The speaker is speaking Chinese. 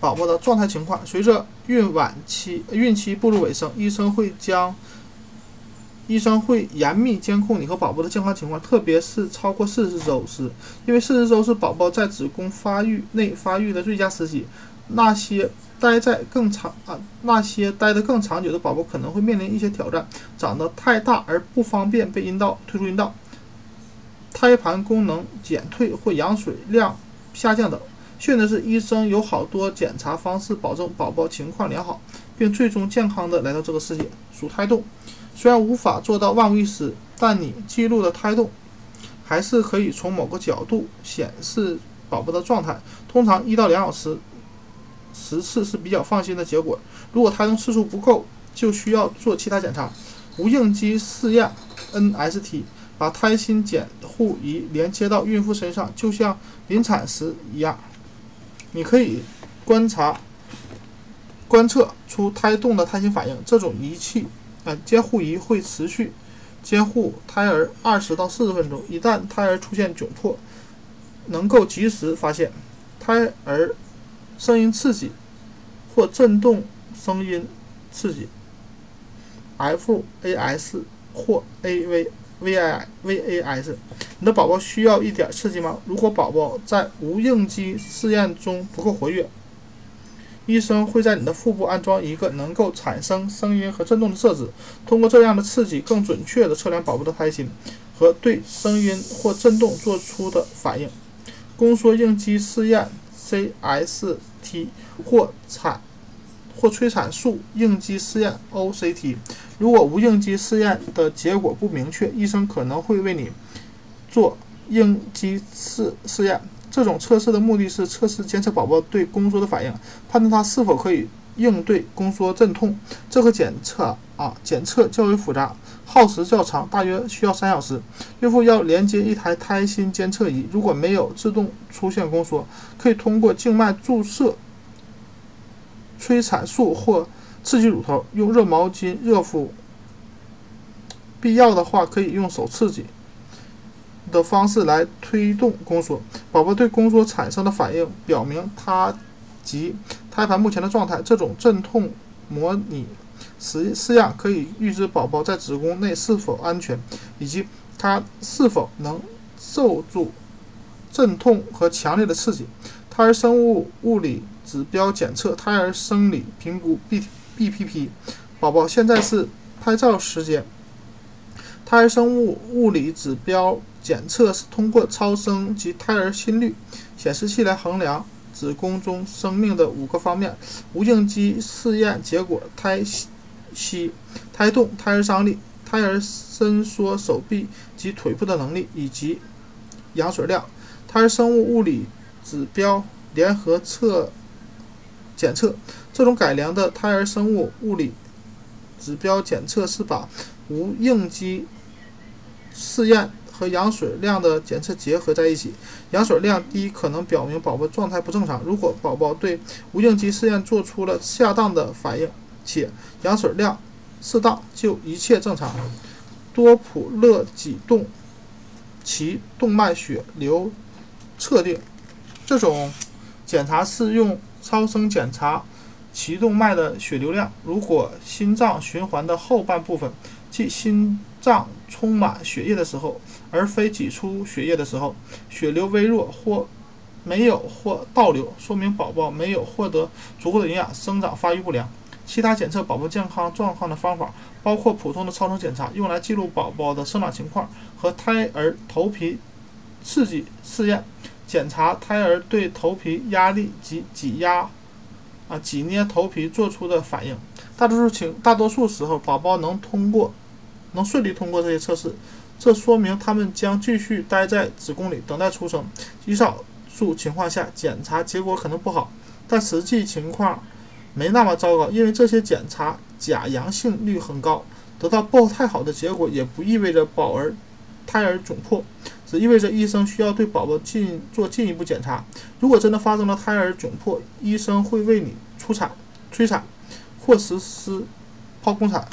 宝宝的状态情况。随着孕晚期、孕期步入尾声，医生会将医生会严密监控你和宝宝的健康情况，特别是超过四十周时，因为四十周是宝宝在子宫发育内发育的最佳时期。那些待在更长啊，那些待得更长久的宝宝可能会面临一些挑战：长得太大而不方便被阴道推出阴道，胎盘功能减退或羊水量下降等。幸运的是，医生有好多检查方式保证宝宝情况良好，并最终健康的来到这个世界。数胎动。虽然无法做到万无一失，但你记录的胎动还是可以从某个角度显示宝宝的状态。通常一到两小时十次是比较放心的结果。如果胎动次数不够，就需要做其他检查。无应激试验 （NST） 把胎心监护仪连接到孕妇身上，就像临产时一样。你可以观察、观测出胎动的胎心反应。这种仪器。呃，监护仪会持续监护胎儿二十到四十分钟，一旦胎儿出现窘迫，能够及时发现胎儿声音刺激或震动声音刺激 （FAS 或 AV） AVVIVAS）。你的宝宝需要一点刺激吗？如果宝宝在无应激试验中不够活跃。医生会在你的腹部安装一个能够产生声音和震动的设置，通过这样的刺激，更准确地测量宝宝的胎心和对声音或震动做出的反应。宫缩应激试验 （CST） 或产或催产素应激试验 （OCT）。如果无应激试验的结果不明确，医生可能会为你做应激试试验。这种测试的目的是测试监测宝宝对宫缩的反应，判断他是否可以应对宫缩阵痛。这个检测啊，检测较为复杂，耗时较长，大约需要三小时。孕妇要连接一台胎心监测仪，如果没有自动出现宫缩，可以通过静脉注射催产素或刺激乳头，用热毛巾热敷。必要的话，可以用手刺激。的方式来推动宫缩，宝宝对宫缩产生的反应表明他及胎盘目前的状态。这种阵痛模拟实试样可以预知宝宝在子宫内是否安全，以及他是否能受住阵痛和强烈的刺激。胎儿生物物理指标检测，胎儿生理评估 B BPP。宝宝现在是拍照时间。胎儿生物物理指标。检测是通过超声及胎儿心率显示器来衡量子宫中生命的五个方面：无应激试验结果、胎息、胎动、胎儿张力、胎儿伸缩手臂及腿部的能力，以及羊水量。胎儿生物物理指标联合测检测，这种改良的胎儿生物物理指标检测是把无应激试验。和羊水量的检测结合在一起，羊水量低可能表明宝宝状态不正常。如果宝宝对无应激试验做出了恰当的反应，且羊水量适当，就一切正常。多普勒脊动脐动脉血流测定，这种检查是用超声检查脐动脉的血流量。如果心脏循环的后半部分，即心脏充满血液的时候，而非挤出血液的时候，血流微弱或没有或倒流，说明宝宝没有获得足够的营养，生长发育不良。其他检测宝宝健康状况的方法包括普通的超声检查，用来记录宝宝的生长情况，和胎儿头皮刺激试验，检查胎儿对头皮压力及挤压啊挤捏头皮做出的反应。大多数情大多数时候，宝宝能通过能顺利通过这些测试。这说明他们将继续待在子宫里等待出生。极少数情况下，检查结果可能不好，但实际情况没那么糟糕，因为这些检查假阳性率很高。得到不太好的结果也不意味着宝儿胎儿窘迫，只意味着医生需要对宝宝进做进一步检查。如果真的发生了胎儿窘迫，医生会为你出产、催产或实施剖宫产。